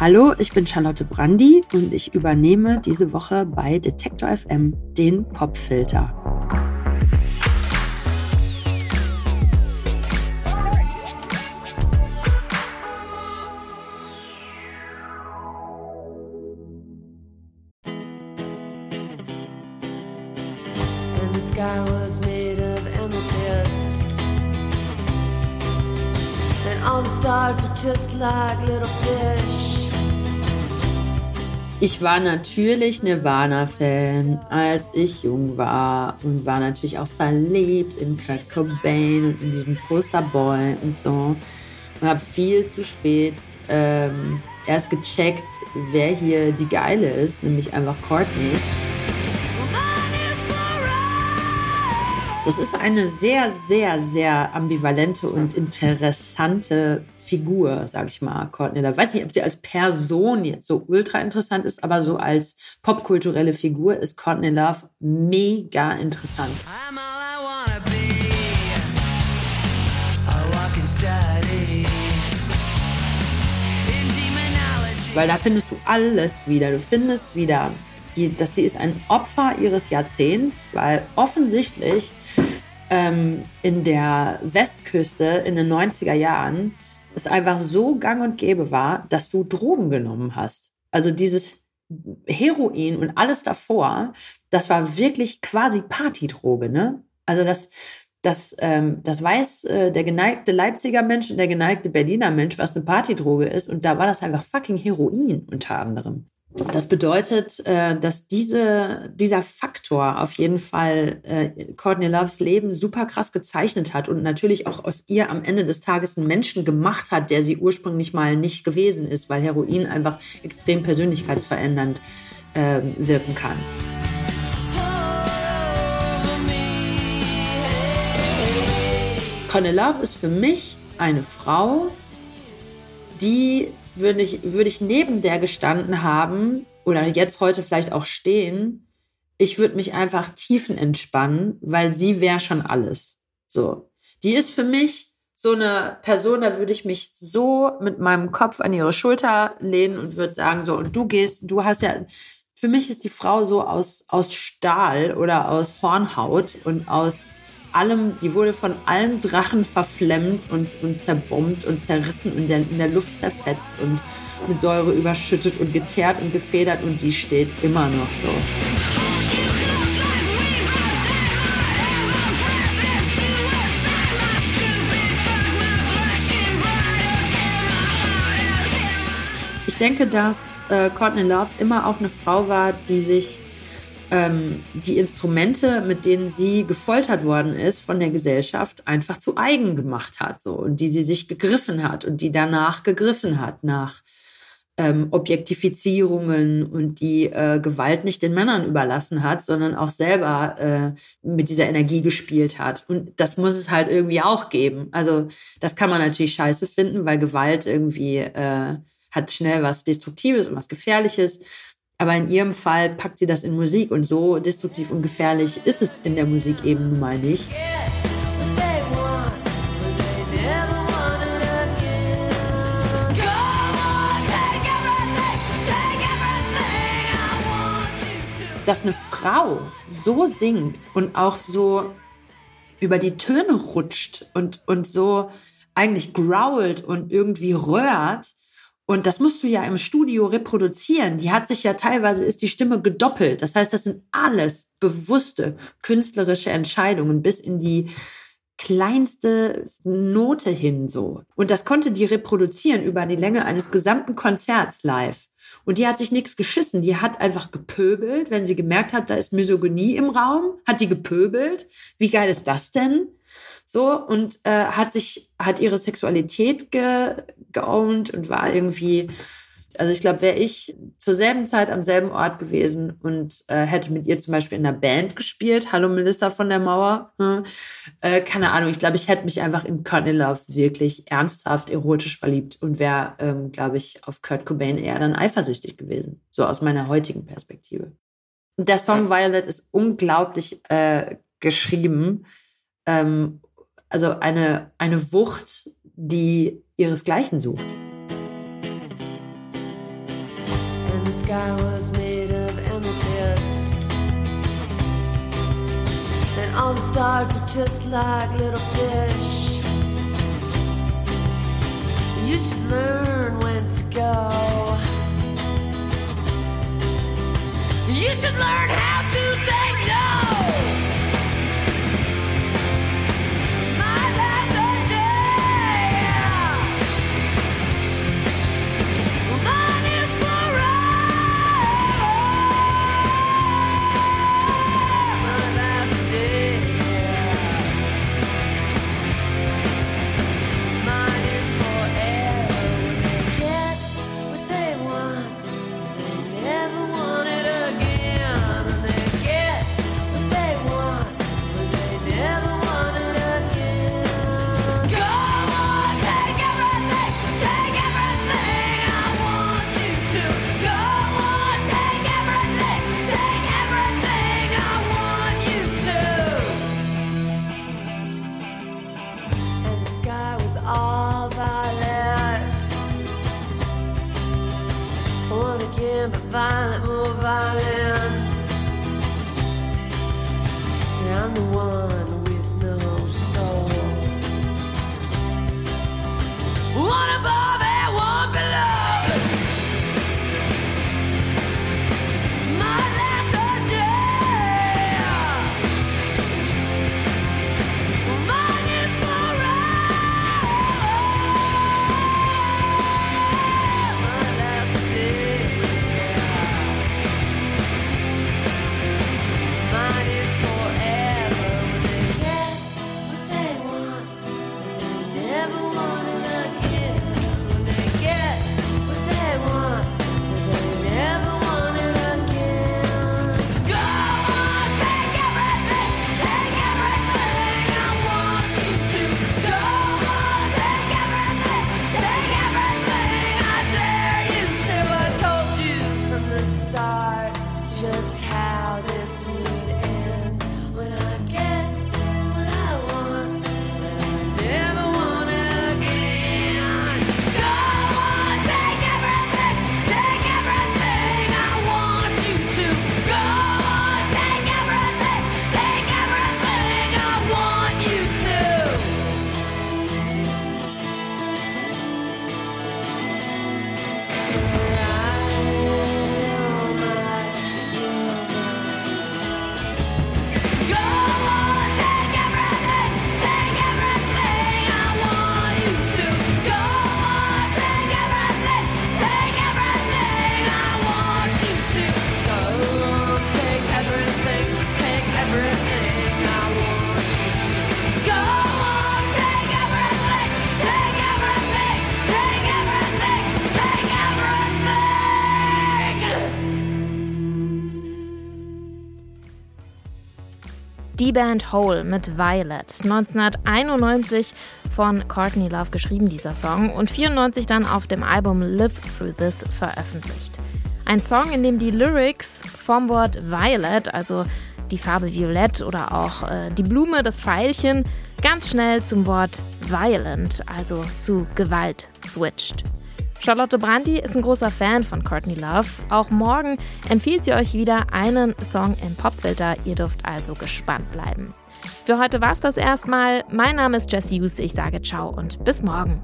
Hallo, ich bin Charlotte Brandi und ich übernehme diese Woche bei Detektor FM den Popfilter. Ich war natürlich Nirvana-Fan, als ich jung war und war natürlich auch verliebt in Kurt Cobain und in diesen Posterboy und so. Und habe viel zu spät ähm, erst gecheckt, wer hier die Geile ist, nämlich einfach Courtney. Das ist eine sehr, sehr, sehr ambivalente und interessante Figur, sag ich mal, Courtney Love. Weiß nicht, ob sie als Person jetzt so ultra interessant ist, aber so als popkulturelle Figur ist Courtney Love mega interessant. Weil da findest du alles wieder. Du findest wieder die, dass sie ist ein Opfer ihres Jahrzehnts, weil offensichtlich ähm, in der Westküste in den 90er Jahren es einfach so gang und gäbe war, dass du Drogen genommen hast. Also dieses Heroin und alles davor, das war wirklich quasi Partydroge, ne? Also das, das, ähm, das weiß äh, der geneigte Leipziger Mensch und der geneigte Berliner Mensch, was eine Partydroge ist. Und da war das einfach fucking Heroin unter anderem. Das bedeutet, äh, dass diese, dieser Faktor auf jeden Fall äh, Courtney Loves Leben super krass gezeichnet hat und natürlich auch aus ihr am Ende des Tages einen Menschen gemacht hat, der sie ursprünglich mal nicht gewesen ist, weil Heroin einfach extrem persönlichkeitsverändernd äh, wirken kann. Courtney Love ist für mich eine Frau, die würde ich, würde ich neben der gestanden haben oder jetzt heute vielleicht auch stehen, ich würde mich einfach tiefen entspannen, weil sie wäre schon alles. So. Die ist für mich so eine Person, da würde ich mich so mit meinem Kopf an ihre Schulter lehnen und würde sagen, so, und du gehst, du hast ja, für mich ist die Frau so aus, aus Stahl oder aus Hornhaut und aus allem, die wurde von allen Drachen verflemmt und, und zerbombt und zerrissen und in der, Luft zerfetzt und mit Säure überschüttet und geteert und gefedert und die steht immer noch so. Ich denke, dass äh, Courtney Love immer auch eine Frau war, die sich ähm, die Instrumente, mit denen sie gefoltert worden ist von der Gesellschaft, einfach zu eigen gemacht hat, so und die sie sich gegriffen hat und die danach gegriffen hat nach ähm, Objektifizierungen und die äh, Gewalt nicht den Männern überlassen hat, sondern auch selber äh, mit dieser Energie gespielt hat. Und das muss es halt irgendwie auch geben. Also das kann man natürlich scheiße finden, weil Gewalt irgendwie äh, hat schnell was Destruktives und was Gefährliches. Aber in ihrem Fall packt sie das in Musik und so destruktiv und gefährlich ist es in der Musik eben nun mal nicht. Dass eine Frau so singt und auch so über die Töne rutscht und, und so eigentlich growlt und irgendwie röhrt, und das musst du ja im Studio reproduzieren. Die hat sich ja teilweise ist die Stimme gedoppelt. Das heißt, das sind alles bewusste künstlerische Entscheidungen bis in die kleinste Note hin so. Und das konnte die reproduzieren über die Länge eines gesamten Konzerts live. Und die hat sich nichts geschissen. Die hat einfach gepöbelt, wenn sie gemerkt hat, da ist Misogynie im Raum, hat die gepöbelt. Wie geil ist das denn? So, und äh, hat sich, hat ihre Sexualität ge, geowned und war irgendwie, also ich glaube, wäre ich zur selben Zeit am selben Ort gewesen und äh, hätte mit ihr zum Beispiel in einer Band gespielt, Hallo Melissa von der Mauer, hm. äh, keine Ahnung, ich glaube, ich hätte mich einfach in Courtney Love wirklich ernsthaft erotisch verliebt und wäre, ähm, glaube ich, auf Kurt Cobain eher dann eifersüchtig gewesen, so aus meiner heutigen Perspektive. Der Song Violet ist unglaublich äh, geschrieben. Ähm, also eine, eine Wucht, die ihresgleichen sucht. the sky was made of amethyst. And all the stars were just like little fish. You should learn when to go. You should learn how to say Die Band Hole mit Violet. 1991 von Courtney Love geschrieben, dieser Song, und 94 dann auf dem Album Live Through This veröffentlicht. Ein Song, in dem die Lyrics vom Wort Violet, also die Farbe Violett oder auch äh, die Blume, das Pfeilchen, ganz schnell zum Wort Violent, also zu Gewalt, switcht. Charlotte Brandy ist ein großer Fan von Courtney Love. Auch morgen empfiehlt sie euch wieder einen Song im Popfilter. Ihr dürft also gespannt bleiben. Für heute war es das erstmal. Mein Name ist Jesse Hughes. Ich sage ciao und bis morgen.